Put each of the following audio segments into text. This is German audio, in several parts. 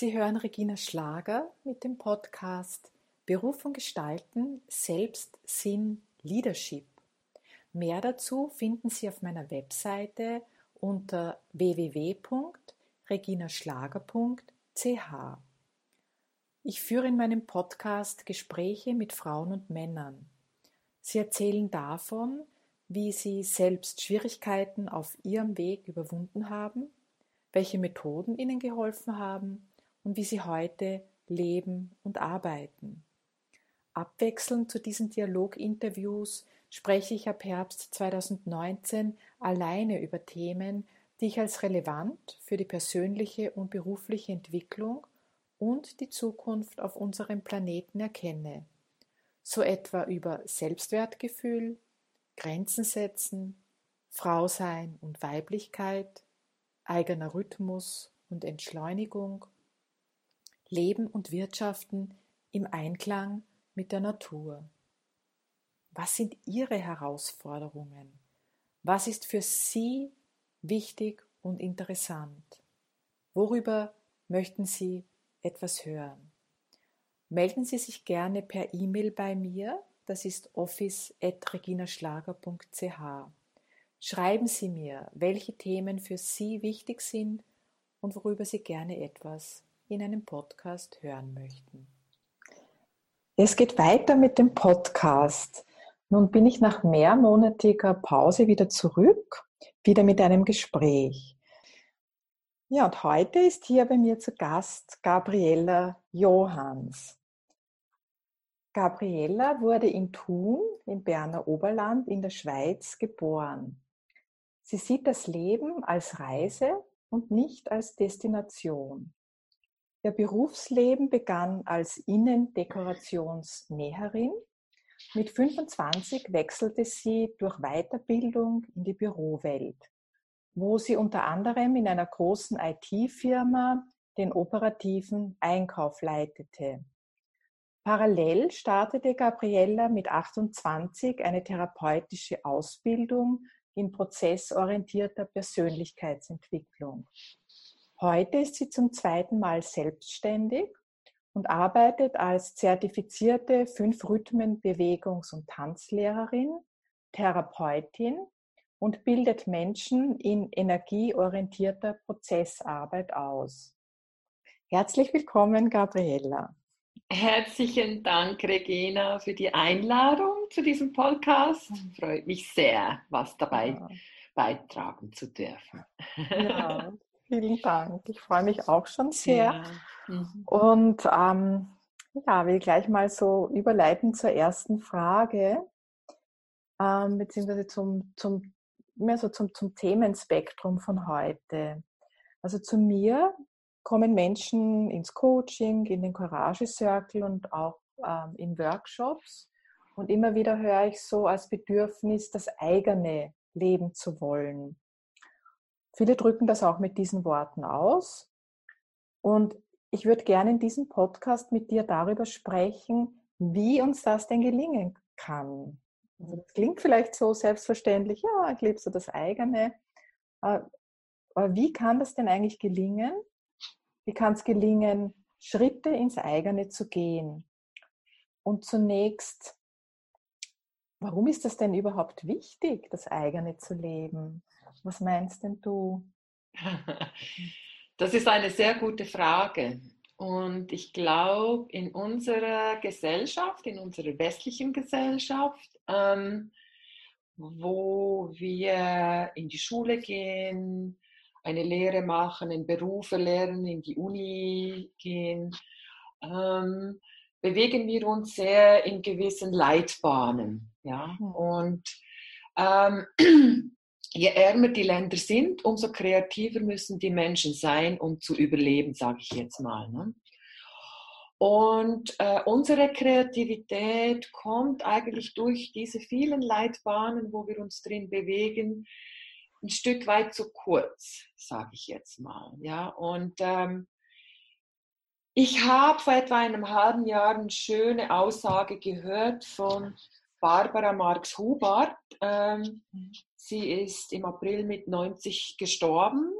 Sie hören Regina Schlager mit dem Podcast Berufung gestalten, Selbstsinn, Leadership. Mehr dazu finden Sie auf meiner Webseite unter www.reginaschlager.ch. Ich führe in meinem Podcast Gespräche mit Frauen und Männern. Sie erzählen davon, wie sie selbst Schwierigkeiten auf ihrem Weg überwunden haben, welche Methoden ihnen geholfen haben und wie sie heute leben und arbeiten. Abwechselnd zu diesen Dialoginterviews spreche ich ab Herbst 2019 alleine über Themen, die ich als relevant für die persönliche und berufliche Entwicklung und die Zukunft auf unserem Planeten erkenne. So etwa über Selbstwertgefühl, Grenzen setzen, Frau sein und Weiblichkeit, eigener Rhythmus und Entschleunigung, Leben und Wirtschaften im Einklang mit der Natur. Was sind Ihre Herausforderungen? Was ist für Sie wichtig und interessant? Worüber möchten Sie etwas hören? Melden Sie sich gerne per E-Mail bei mir, das ist office.reginaschlager.ch. Schreiben Sie mir, welche Themen für Sie wichtig sind und worüber Sie gerne etwas in einem Podcast hören möchten. Es geht weiter mit dem Podcast. Nun bin ich nach mehrmonatiger Pause wieder zurück, wieder mit einem Gespräch. Ja, und heute ist hier bei mir zu Gast Gabriella Johanns. Gabriella wurde in Thun im Berner Oberland in der Schweiz geboren. Sie sieht das Leben als Reise und nicht als Destination. Ihr Berufsleben begann als Innendekorationsnäherin. Mit 25 wechselte sie durch Weiterbildung in die Bürowelt, wo sie unter anderem in einer großen IT-Firma den operativen Einkauf leitete. Parallel startete Gabriella mit 28 eine therapeutische Ausbildung in prozessorientierter Persönlichkeitsentwicklung. Heute ist sie zum zweiten Mal selbstständig und arbeitet als zertifizierte Fünf-Rhythmen-Bewegungs- und Tanzlehrerin, Therapeutin und bildet Menschen in energieorientierter Prozessarbeit aus. Herzlich willkommen, Gabriella. Herzlichen Dank, Regina, für die Einladung zu diesem Podcast. Freut mich sehr, was dabei ja. beitragen zu dürfen. Ja, Vielen Dank. Ich freue mich auch schon sehr. Ja. Mhm. Und ähm, ja, will gleich mal so überleiten zur ersten Frage, ähm, beziehungsweise zum, zum, mehr so zum, zum Themenspektrum von heute. Also zu mir kommen Menschen ins Coaching, in den Courage Circle und auch ähm, in Workshops. Und immer wieder höre ich so als Bedürfnis, das eigene leben zu wollen. Viele drücken das auch mit diesen Worten aus. Und ich würde gerne in diesem Podcast mit dir darüber sprechen, wie uns das denn gelingen kann. Also das klingt vielleicht so selbstverständlich, ja, ich lebe so das eigene. Äh, aber wie kann das denn eigentlich gelingen? Wie kann es gelingen, Schritte ins eigene zu gehen? Und zunächst, warum ist das denn überhaupt wichtig, das eigene zu leben? Was meinst denn du? Das ist eine sehr gute Frage. Und ich glaube, in unserer Gesellschaft, in unserer westlichen Gesellschaft, ähm, wo wir in die Schule gehen, eine Lehre machen, einen Beruf lernen, in die Uni gehen, ähm, bewegen wir uns sehr in gewissen Leitbahnen. Ja? Hm. Und ähm, je ärmer die Länder sind, umso kreativer müssen die Menschen sein, um zu überleben, sage ich jetzt mal. Ne? Und äh, unsere Kreativität kommt eigentlich durch diese vielen Leitbahnen, wo wir uns drin bewegen, ein Stück weit zu kurz, sage ich jetzt mal. Ja? Und ähm, ich habe vor etwa einem halben Jahr eine schöne Aussage gehört von Barbara Marx Hubart. Ähm, mhm. sie ist im April mit 90 gestorben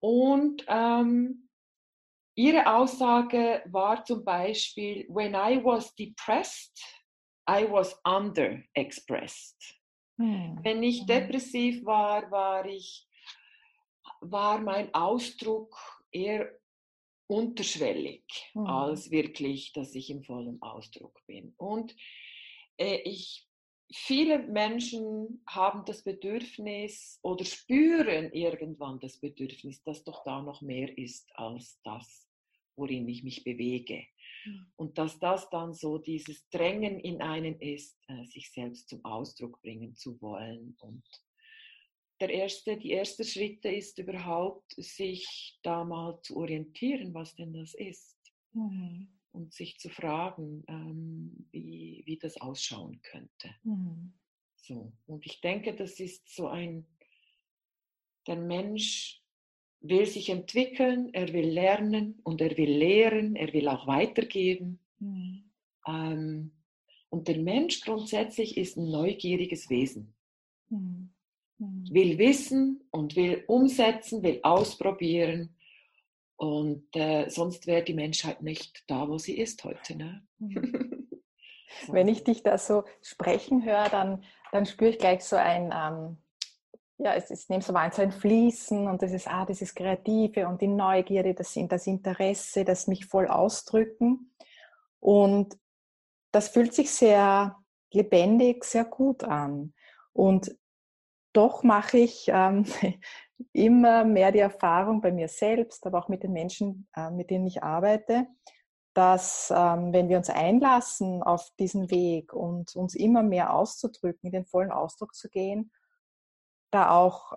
und ähm, ihre Aussage war zum Beispiel, when I was depressed, I was underexpressed. Hm. Wenn ich mhm. depressiv war, war ich, war mein Ausdruck eher unterschwellig, hm. als wirklich, dass ich im vollen Ausdruck bin. Und ich viele Menschen haben das Bedürfnis oder spüren irgendwann das Bedürfnis, dass doch da noch mehr ist als das, worin ich mich bewege. Mhm. Und dass das dann so dieses Drängen in einem ist, äh, sich selbst zum Ausdruck bringen zu wollen. Und der erste, die erste Schritte ist überhaupt, sich da mal zu orientieren, was denn das ist. Mhm und sich zu fragen, ähm, wie, wie das ausschauen könnte. Mhm. So. Und ich denke, das ist so ein, der Mensch will sich entwickeln, er will lernen und er will lehren, er will auch weitergeben. Mhm. Ähm, und der Mensch grundsätzlich ist ein neugieriges Wesen. Mhm. Will wissen und will umsetzen, will ausprobieren und äh, sonst wäre die Menschheit nicht da, wo sie ist heute. Ne? Mhm. Wenn ich dich da so sprechen höre, dann, dann spüre ich gleich so ein, ähm, ja, es ist neben so ein, so ein Fließen und das ist, ah, das ist Kreative und die Neugierde, das, das Interesse, das mich voll ausdrücken. Und das fühlt sich sehr lebendig, sehr gut an. Und doch mache ich ähm, immer mehr die Erfahrung bei mir selbst, aber auch mit den Menschen, äh, mit denen ich arbeite, dass ähm, wenn wir uns einlassen auf diesen Weg und uns immer mehr auszudrücken, in den vollen Ausdruck zu gehen, da auch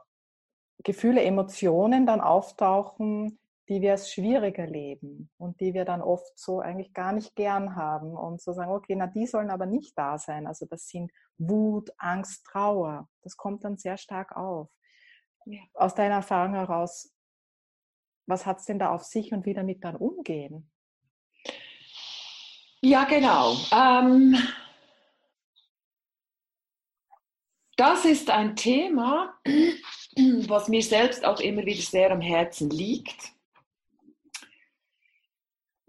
Gefühle, Emotionen dann auftauchen, die wir als schwierig erleben und die wir dann oft so eigentlich gar nicht gern haben und so sagen, okay, na die sollen aber nicht da sein. Also das sind Wut, Angst, Trauer. Das kommt dann sehr stark auf. Ja. Aus deiner Erfahrung heraus, was hat es denn da auf sich und wie damit dann umgehen? Ja, genau. Ähm, das ist ein Thema, was mir selbst auch immer wieder sehr am Herzen liegt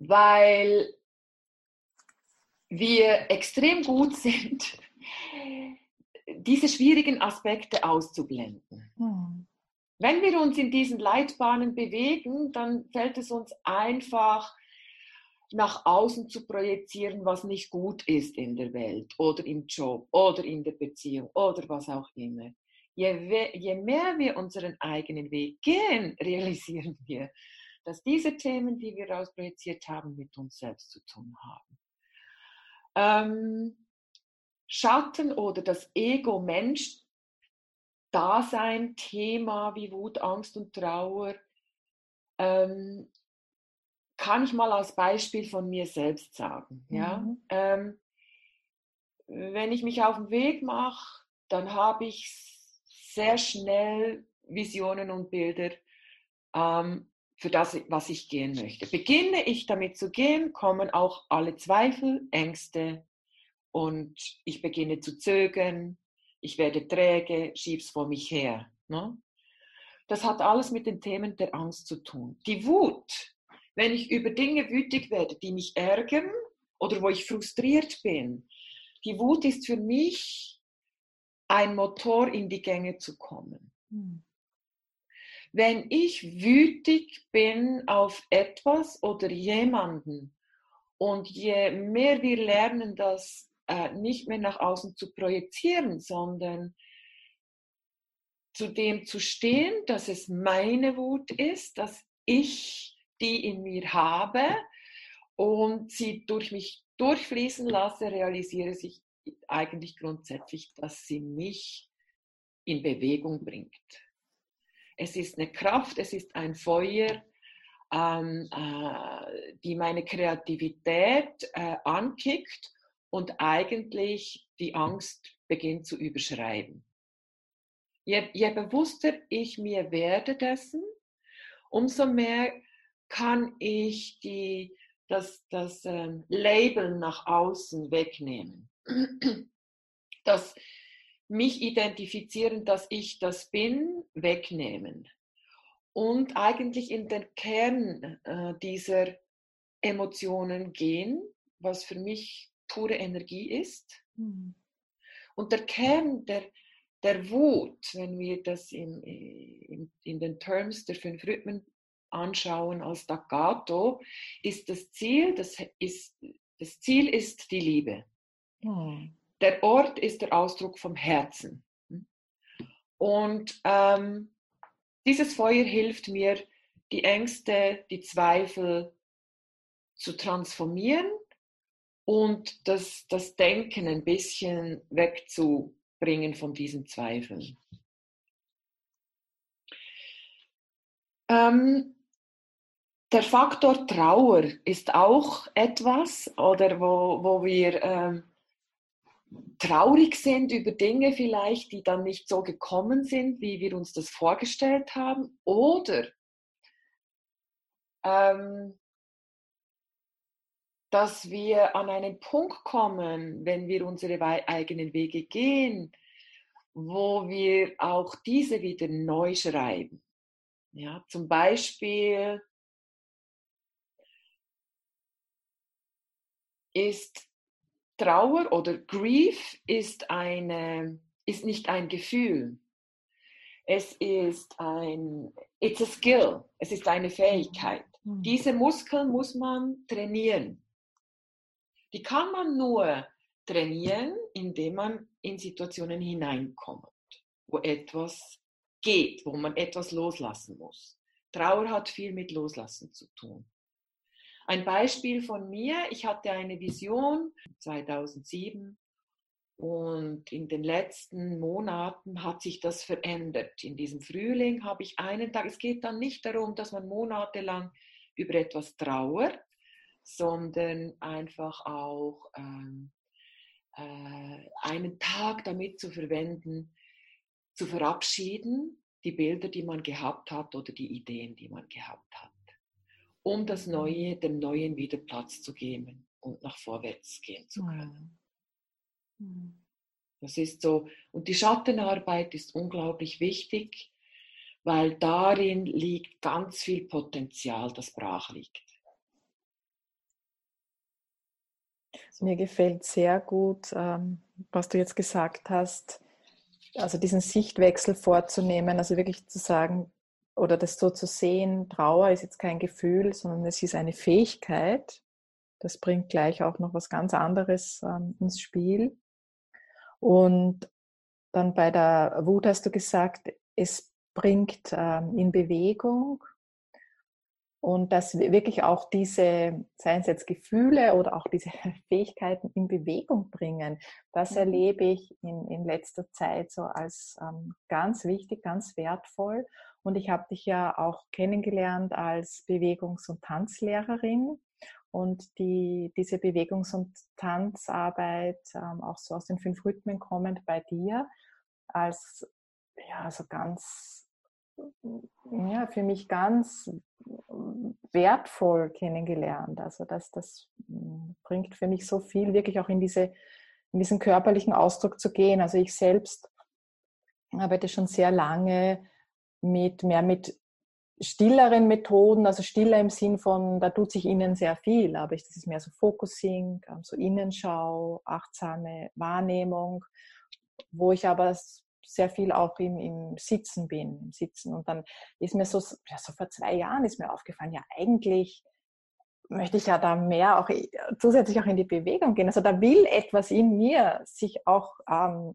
weil wir extrem gut sind, diese schwierigen Aspekte auszublenden. Hm. Wenn wir uns in diesen Leitbahnen bewegen, dann fällt es uns einfach, nach außen zu projizieren, was nicht gut ist in der Welt oder im Job oder in der Beziehung oder was auch immer. Je, je mehr wir unseren eigenen Weg gehen, realisieren wir, dass diese Themen, die wir rausprojiziert haben, mit uns selbst zu tun haben. Ähm, Schatten oder das Ego-Mensch-Dasein, Thema wie Wut, Angst und Trauer, ähm, kann ich mal als Beispiel von mir selbst sagen. Ja? Mhm. Ähm, wenn ich mich auf den Weg mache, dann habe ich sehr schnell Visionen und Bilder, ähm, für das, was ich gehen möchte. Beginne ich damit zu gehen, kommen auch alle Zweifel, Ängste und ich beginne zu zögern, ich werde träge, schieb's vor mich her. Ne? Das hat alles mit den Themen der Angst zu tun. Die Wut, wenn ich über Dinge wütig werde, die mich ärgern oder wo ich frustriert bin, die Wut ist für mich ein Motor, in die Gänge zu kommen. Hm. Wenn ich wütig bin auf etwas oder jemanden und je mehr wir lernen, das äh, nicht mehr nach außen zu projizieren, sondern zu dem zu stehen, dass es meine Wut ist, dass ich die in mir habe und sie durch mich durchfließen lasse, realisiere ich eigentlich grundsätzlich, dass sie mich in Bewegung bringt. Es ist eine Kraft, es ist ein Feuer, ähm, äh, die meine Kreativität äh, ankickt und eigentlich die Angst beginnt zu überschreiben. Je, je bewusster ich mir werde dessen, umso mehr kann ich die, das, das ähm, Label nach außen wegnehmen. Das mich identifizieren, dass ich das bin, wegnehmen. und eigentlich in den Kern äh, dieser Emotionen gehen, was für mich pure Energie ist. Mhm. Und der Kern der, der Wut, wenn wir das in, in, in den Terms der fünf Rhythmen anschauen als Staccato, ist das Ziel, das, ist, das Ziel ist die Liebe. Mhm. Der Ort ist der Ausdruck vom Herzen. Und ähm, dieses Feuer hilft mir, die Ängste, die Zweifel zu transformieren und das, das Denken ein bisschen wegzubringen von diesen Zweifeln. Ähm, der Faktor Trauer ist auch etwas, oder wo, wo wir ähm, traurig sind über Dinge vielleicht, die dann nicht so gekommen sind, wie wir uns das vorgestellt haben, oder ähm, dass wir an einen Punkt kommen, wenn wir unsere eigenen Wege gehen, wo wir auch diese wieder neu schreiben. Ja, zum Beispiel ist Trauer oder Grief ist, eine, ist nicht ein Gefühl. Es ist ein, it's a skill, es ist eine Fähigkeit. Mhm. Diese Muskeln muss man trainieren. Die kann man nur trainieren, indem man in Situationen hineinkommt, wo etwas geht, wo man etwas loslassen muss. Trauer hat viel mit Loslassen zu tun. Ein Beispiel von mir, ich hatte eine Vision 2007 und in den letzten Monaten hat sich das verändert. In diesem Frühling habe ich einen Tag, es geht dann nicht darum, dass man monatelang über etwas trauert, sondern einfach auch ähm, äh, einen Tag damit zu verwenden, zu verabschieden, die Bilder, die man gehabt hat oder die Ideen, die man gehabt hat um das Neue, dem Neuen wieder Platz zu geben und nach vorwärts gehen zu können. Mhm. Das ist so. Und die Schattenarbeit ist unglaublich wichtig, weil darin liegt ganz viel Potenzial, das brach liegt. Mir gefällt sehr gut, ähm, was du jetzt gesagt hast, also diesen Sichtwechsel vorzunehmen, also wirklich zu sagen, oder das so zu sehen, Trauer ist jetzt kein Gefühl, sondern es ist eine Fähigkeit. Das bringt gleich auch noch was ganz anderes ähm, ins Spiel. Und dann bei der Wut hast du gesagt, es bringt ähm, in Bewegung und dass wirklich auch diese, seien es jetzt Gefühle oder auch diese Fähigkeiten in Bewegung bringen, das mhm. erlebe ich in, in letzter Zeit so als ähm, ganz wichtig, ganz wertvoll. Und ich habe dich ja auch kennengelernt als Bewegungs- und Tanzlehrerin. Und die, diese Bewegungs- und Tanzarbeit, ähm, auch so aus den fünf Rhythmen kommend bei dir, als ja, also ganz, ja, für mich ganz wertvoll kennengelernt. Also das, das hm, bringt für mich so viel, wirklich auch in, diese, in diesen körperlichen Ausdruck zu gehen. Also ich selbst arbeite schon sehr lange mit mehr mit stilleren Methoden, also stiller im Sinn von, da tut sich innen sehr viel, aber das ist mehr so Focusing, ähm, so Innenschau, achtsame Wahrnehmung, wo ich aber sehr viel auch im, im Sitzen bin, im Sitzen. Und dann ist mir so, ja, so vor zwei Jahren ist mir aufgefallen, ja eigentlich möchte ich ja da mehr auch zusätzlich auch in die Bewegung gehen. Also da will etwas in mir sich auch ähm,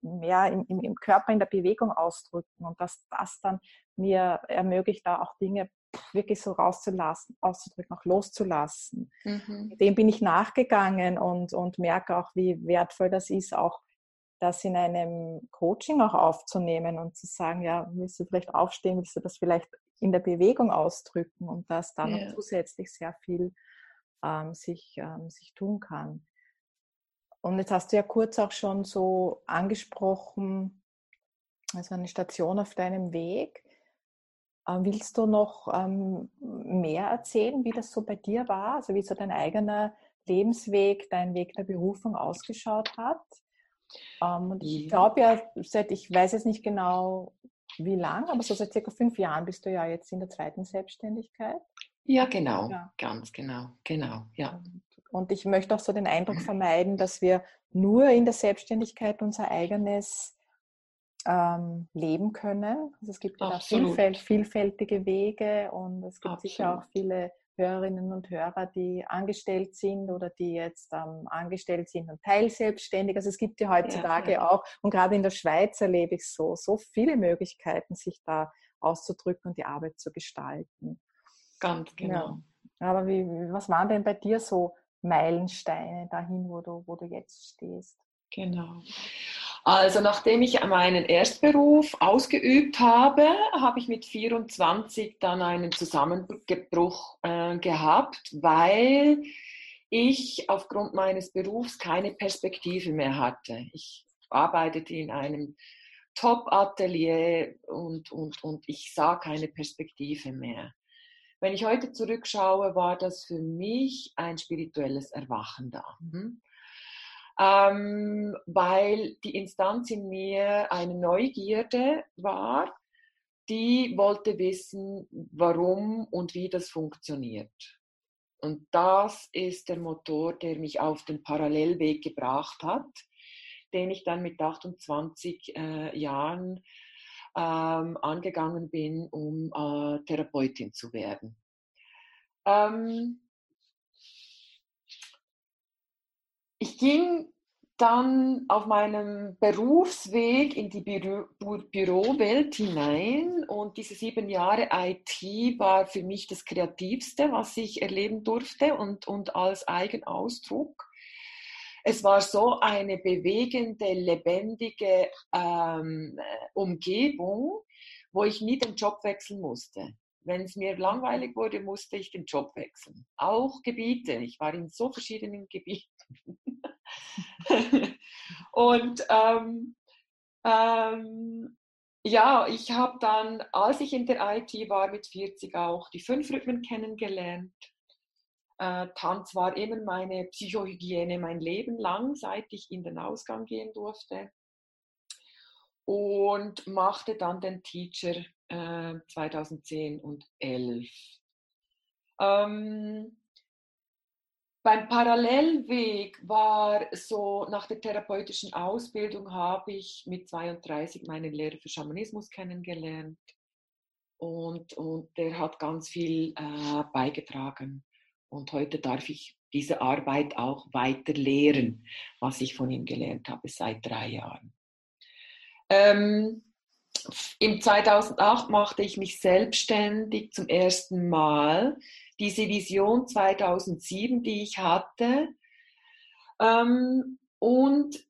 mehr im, im, im, Körper in der Bewegung ausdrücken und dass das dann mir ermöglicht, da auch Dinge wirklich so rauszulassen, auszudrücken, auch loszulassen. Mhm. Dem bin ich nachgegangen und, und merke auch, wie wertvoll das ist, auch das in einem Coaching auch aufzunehmen und zu sagen, ja, willst du vielleicht aufstehen, willst du das vielleicht in der Bewegung ausdrücken und dass da ja. noch zusätzlich sehr viel ähm, sich, ähm, sich tun kann. Und jetzt hast du ja kurz auch schon so angesprochen, also eine Station auf deinem Weg. Ähm, willst du noch ähm, mehr erzählen, wie das so bei dir war? Also wie so dein eigener Lebensweg, dein Weg der Berufung ausgeschaut hat? Ähm, und ich glaube ja, ich weiß jetzt nicht genau, wie lang? Aber so seit circa fünf Jahren bist du ja jetzt in der zweiten Selbstständigkeit. Ja, genau, ja. ganz genau, genau, ja. Und ich möchte auch so den Eindruck vermeiden, dass wir nur in der Selbstständigkeit unser eigenes ähm, leben können. Also es gibt ja vielfältige Wege und es gibt Absolut. sicher auch viele Hörerinnen und Hörer, die angestellt sind oder die jetzt ähm, angestellt sind und teilselbstständig. Also es gibt ja heutzutage ja, ja. auch, und gerade in der Schweiz erlebe ich so, so viele Möglichkeiten, sich da auszudrücken und die Arbeit zu gestalten. Ganz genau. Ja. Aber wie, was waren denn bei dir so Meilensteine dahin, wo du, wo du jetzt stehst? Genau. Also nachdem ich meinen Erstberuf ausgeübt habe, habe ich mit 24 dann einen Zusammenbruch äh, gehabt, weil ich aufgrund meines Berufs keine Perspektive mehr hatte. Ich arbeitete in einem Top-Atelier und, und, und ich sah keine Perspektive mehr. Wenn ich heute zurückschaue, war das für mich ein spirituelles Erwachen da. Mhm ähm, weil die Instanz in mir eine Neugierde war, die wollte wissen, warum und wie das funktioniert. Und das ist der Motor, der mich auf den Parallelweg gebracht hat, den ich dann mit 28 äh, Jahren ähm, angegangen bin, um äh, Therapeutin zu werden. Ähm, ich ging dann auf meinem Berufsweg in die Büro, Bürowelt hinein und diese sieben Jahre IT war für mich das Kreativste, was ich erleben durfte und, und als Eigenausdruck. Es war so eine bewegende, lebendige ähm, Umgebung, wo ich nie den Job wechseln musste. Wenn es mir langweilig wurde, musste ich den Job wechseln. Auch Gebiete. Ich war in so verschiedenen Gebieten. und ähm, ähm, ja, ich habe dann, als ich in der IT war, mit 40 auch die fünf Rhythmen kennengelernt. Äh, Tanz war immer meine Psychohygiene mein Leben lang, seit ich in den Ausgang gehen durfte. Und machte dann den Teacher äh, 2010 und 2011. Ähm, beim Parallelweg war so, nach der therapeutischen Ausbildung habe ich mit 32 meinen Lehrer für Schamanismus kennengelernt und, und der hat ganz viel äh, beigetragen. Und heute darf ich diese Arbeit auch weiter lehren, was ich von ihm gelernt habe seit drei Jahren. Ähm, Im 2008 machte ich mich selbstständig zum ersten Mal diese Vision 2007, die ich hatte. Ähm, und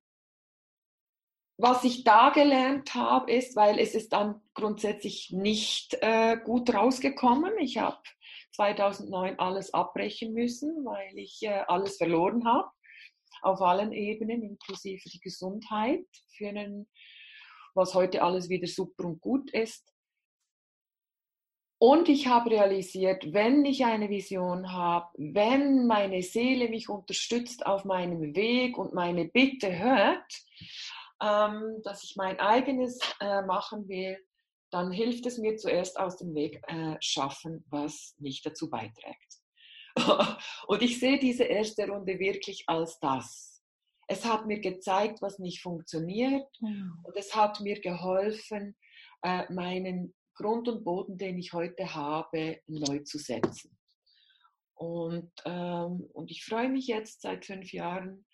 was ich da gelernt habe, ist, weil es ist dann grundsätzlich nicht äh, gut rausgekommen. Ich habe 2009 alles abbrechen müssen, weil ich äh, alles verloren habe, auf allen Ebenen, inklusive die Gesundheit, für einen, was heute alles wieder super und gut ist. Und ich habe realisiert, wenn ich eine Vision habe, wenn meine Seele mich unterstützt auf meinem Weg und meine Bitte hört, ähm, dass ich mein eigenes äh, machen will, dann hilft es mir zuerst aus dem Weg äh, schaffen, was nicht dazu beiträgt. und ich sehe diese erste Runde wirklich als das. Es hat mir gezeigt, was nicht funktioniert mhm. und es hat mir geholfen, äh, meinen Grund und Boden, den ich heute habe, neu zu setzen. Und, ähm, und ich freue mich jetzt seit fünf Jahren,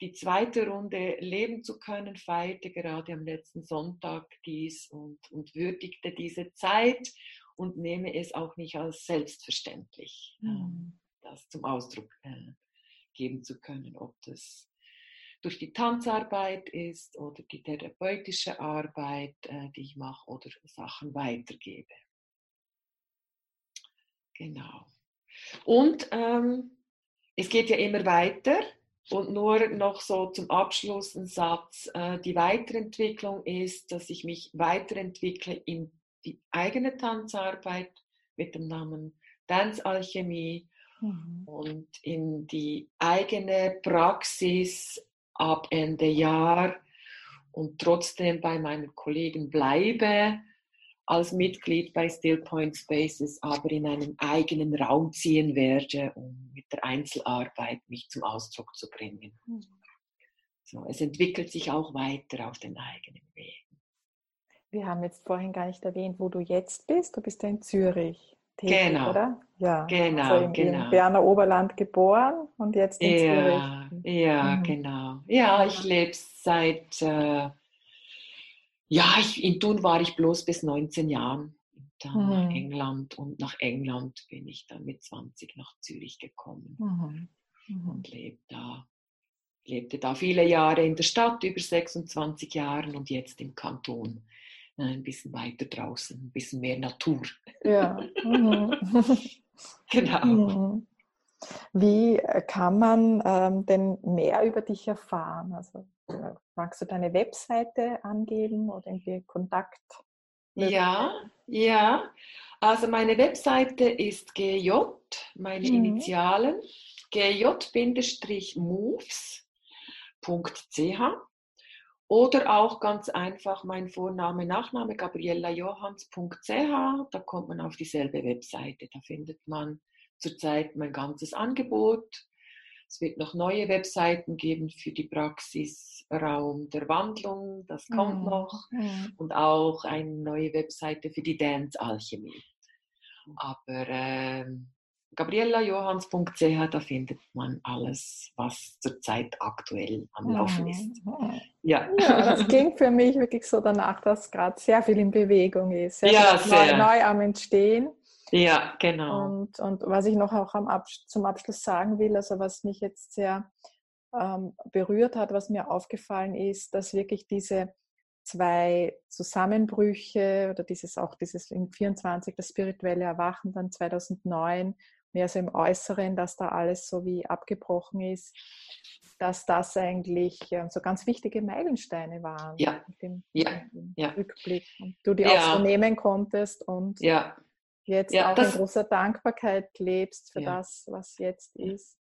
die zweite Runde leben zu können, feierte gerade am letzten Sonntag dies und, und würdigte diese Zeit und nehme es auch nicht als selbstverständlich, mhm. das zum Ausdruck äh, geben zu können, ob das durch die Tanzarbeit ist oder die therapeutische Arbeit, äh, die ich mache oder Sachen weitergebe. Genau. Und ähm, es geht ja immer weiter. Und nur noch so zum Abschluss ein Satz. Äh, die Weiterentwicklung ist, dass ich mich weiterentwickle in die eigene Tanzarbeit mit dem Namen Dance Alchemie mhm. und in die eigene Praxis ab Ende Jahr und trotzdem bei meinen Kollegen bleibe, als Mitglied bei Still Point Spaces aber in einen eigenen Raum ziehen werde, um mit der Einzelarbeit mich zum Ausdruck zu bringen. Mhm. So, es entwickelt sich auch weiter auf den eigenen Weg. Wir haben jetzt vorhin gar nicht erwähnt, wo du jetzt bist. Du bist ja in Zürich tätig, genau. oder? Ja, genau, also im, genau. im Berner Oberland geboren und jetzt in ja, Zürich. Ja, mhm. genau. Ja, ich lebe seit, äh, ja, ich, in Thun war ich bloß bis 19 Jahren. Dann mhm. nach England und nach England bin ich dann mit 20 nach Zürich gekommen mhm. mhm. und lebe da lebte da viele Jahre in der Stadt, über 26 Jahre und jetzt im Kanton. Äh, ein bisschen weiter draußen, ein bisschen mehr Natur. Ja. Mhm. genau. Mhm. Wie äh, kann man ähm, denn mehr über dich erfahren? Also äh, magst du deine Webseite angeben oder irgendwie Kontakt? Ja, ja. Also meine Webseite ist GJ, meine mhm. Initialen, gj-moves www.ch oder auch ganz einfach mein Vorname, Nachname gabriellajohanns.ch. Da kommt man auf dieselbe Webseite. Da findet man zurzeit mein ganzes Angebot. Es wird noch neue Webseiten geben für die Praxisraum der Wandlung. Das kommt mhm. noch. Mhm. Und auch eine neue Webseite für die Dance Alchemie. Aber ähm, gabriellajohanns.ch, da findet man alles, was zurzeit aktuell am Laufen ist. Ja. ja, das klingt für mich wirklich so danach, dass gerade sehr viel in Bewegung ist, sehr ja, sehr. Neu, neu, am Entstehen. Ja, genau. Und, und was ich noch auch am Abs zum Abschluss sagen will, also was mich jetzt sehr ähm, berührt hat, was mir aufgefallen ist, dass wirklich diese zwei Zusammenbrüche oder dieses auch dieses im 24 das spirituelle Erwachen dann 2009 mehr so im Äußeren, dass da alles so wie abgebrochen ist, dass das eigentlich ähm, so ganz wichtige Meilensteine waren ja. im, ja. im ja. Rückblick. Und du die ja. auch so nehmen konntest und jetzt auch in großer Dankbarkeit lebst für das, was jetzt ist.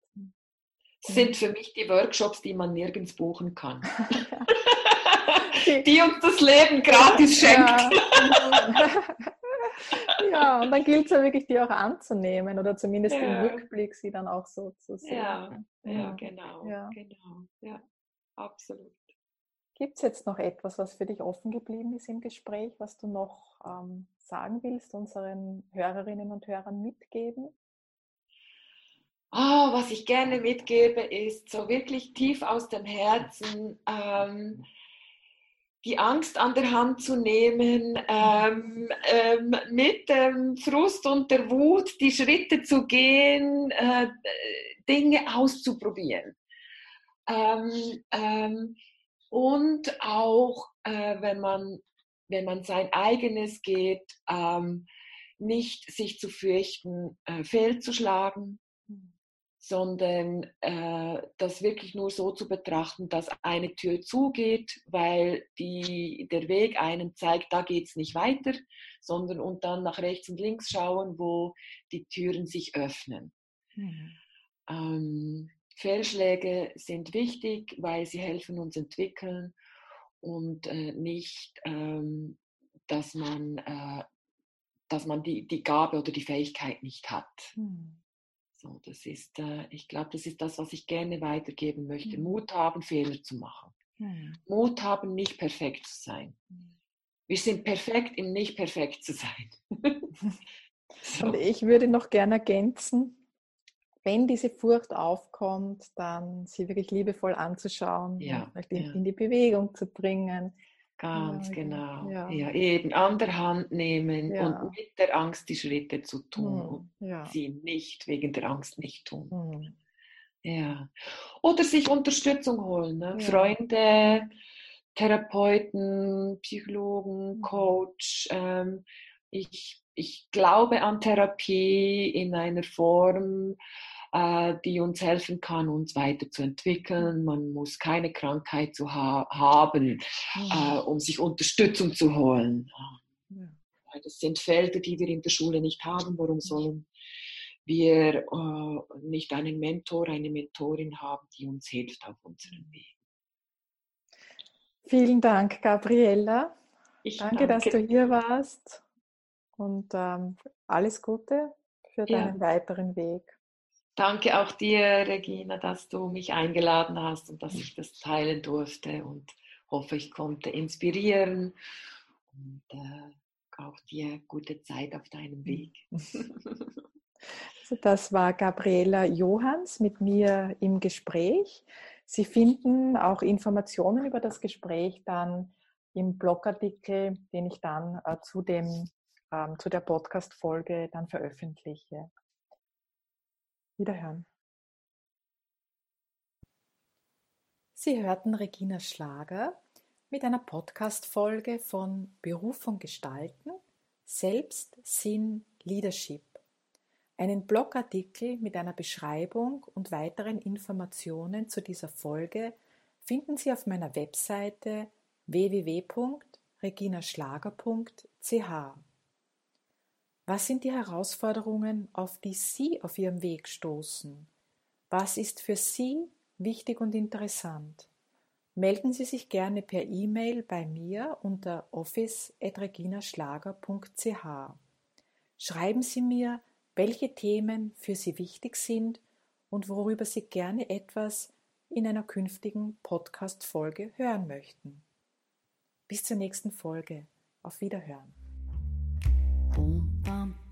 Sind für mich die Workshops, die man nirgends buchen kann. die uns das Leben gratis schenkt. Ja, und dann gilt es ja wirklich, die auch anzunehmen oder zumindest ja. im Rückblick sie dann auch so zu sehen. Ja, ja, genau, ja. genau, ja, absolut. Gibt es jetzt noch etwas, was für dich offen geblieben ist im Gespräch, was du noch ähm, sagen willst, unseren Hörerinnen und Hörern mitgeben? Oh, was ich gerne mitgebe, ist so wirklich tief aus dem Herzen. Ähm, die Angst an der Hand zu nehmen, ähm, ähm, mit dem Frust und der Wut die Schritte zu gehen, äh, Dinge auszuprobieren. Ähm, ähm und auch, äh, wenn, man, wenn man sein eigenes geht, ähm, nicht sich zu fürchten, äh, fehlzuschlagen, sondern äh, das wirklich nur so zu betrachten, dass eine Tür zugeht, weil die, der Weg einen zeigt, da geht es nicht weiter, sondern und dann nach rechts und links schauen, wo die Türen sich öffnen. Mhm. Ähm, Fehlschläge sind wichtig, weil sie helfen uns entwickeln und äh, nicht, ähm, dass man, äh, dass man die, die Gabe oder die Fähigkeit nicht hat. Mhm. So, das ist, äh, ich glaube, das ist das, was ich gerne weitergeben möchte. Mhm. Mut haben, Fehler zu machen. Mhm. Mut haben, nicht perfekt zu sein. Mhm. Wir sind perfekt im nicht perfekt zu sein. so. Und ich würde noch gerne ergänzen, wenn diese Furcht aufkommt, dann sie wirklich liebevoll anzuschauen, ja, in, ja. in die Bewegung zu bringen, Ganz ja, genau. Ja. ja. eben an der Hand nehmen ja. und mit der Angst die Schritte zu tun hm, und sie nicht wegen der Angst nicht tun. Hm. Ja. Oder sich Unterstützung holen. Ne? Freunde, Therapeuten, Psychologen, hm. Coach. Ähm, ich, ich glaube an Therapie in einer Form, die uns helfen kann, uns weiterzuentwickeln. Man muss keine Krankheit zu ha haben, äh, um sich Unterstützung zu holen. Ja. Das sind Felder, die wir in der Schule nicht haben. Warum sollen wir äh, nicht einen Mentor, eine Mentorin haben, die uns hilft auf unserem Weg? Vielen Dank, Gabriella. Ich danke, danke, dass du hier warst. und ähm, alles Gute für deinen ja. weiteren Weg. Danke auch dir, Regina, dass du mich eingeladen hast und dass ich das teilen durfte und hoffe, ich konnte inspirieren und äh, auch dir gute Zeit auf deinem Weg. Also das war Gabriela Johanns mit mir im Gespräch. Sie finden auch Informationen über das Gespräch dann im Blogartikel, den ich dann äh, zu, dem, ähm, zu der Podcast-Folge dann veröffentliche. Wiederhören. Sie hörten Regina Schlager mit einer Podcast-Folge von Berufung gestalten, Selbst, Sinn, Leadership. Einen Blogartikel mit einer Beschreibung und weiteren Informationen zu dieser Folge finden Sie auf meiner Webseite www.reginaschlager.ch. Was sind die Herausforderungen, auf die Sie auf Ihrem Weg stoßen? Was ist für Sie wichtig und interessant? Melden Sie sich gerne per E-Mail bei mir unter office.reginaschlager.ch. Schreiben Sie mir, welche Themen für Sie wichtig sind und worüber Sie gerne etwas in einer künftigen Podcast-Folge hören möchten. Bis zur nächsten Folge. Auf Wiederhören. Boom, bum, bum.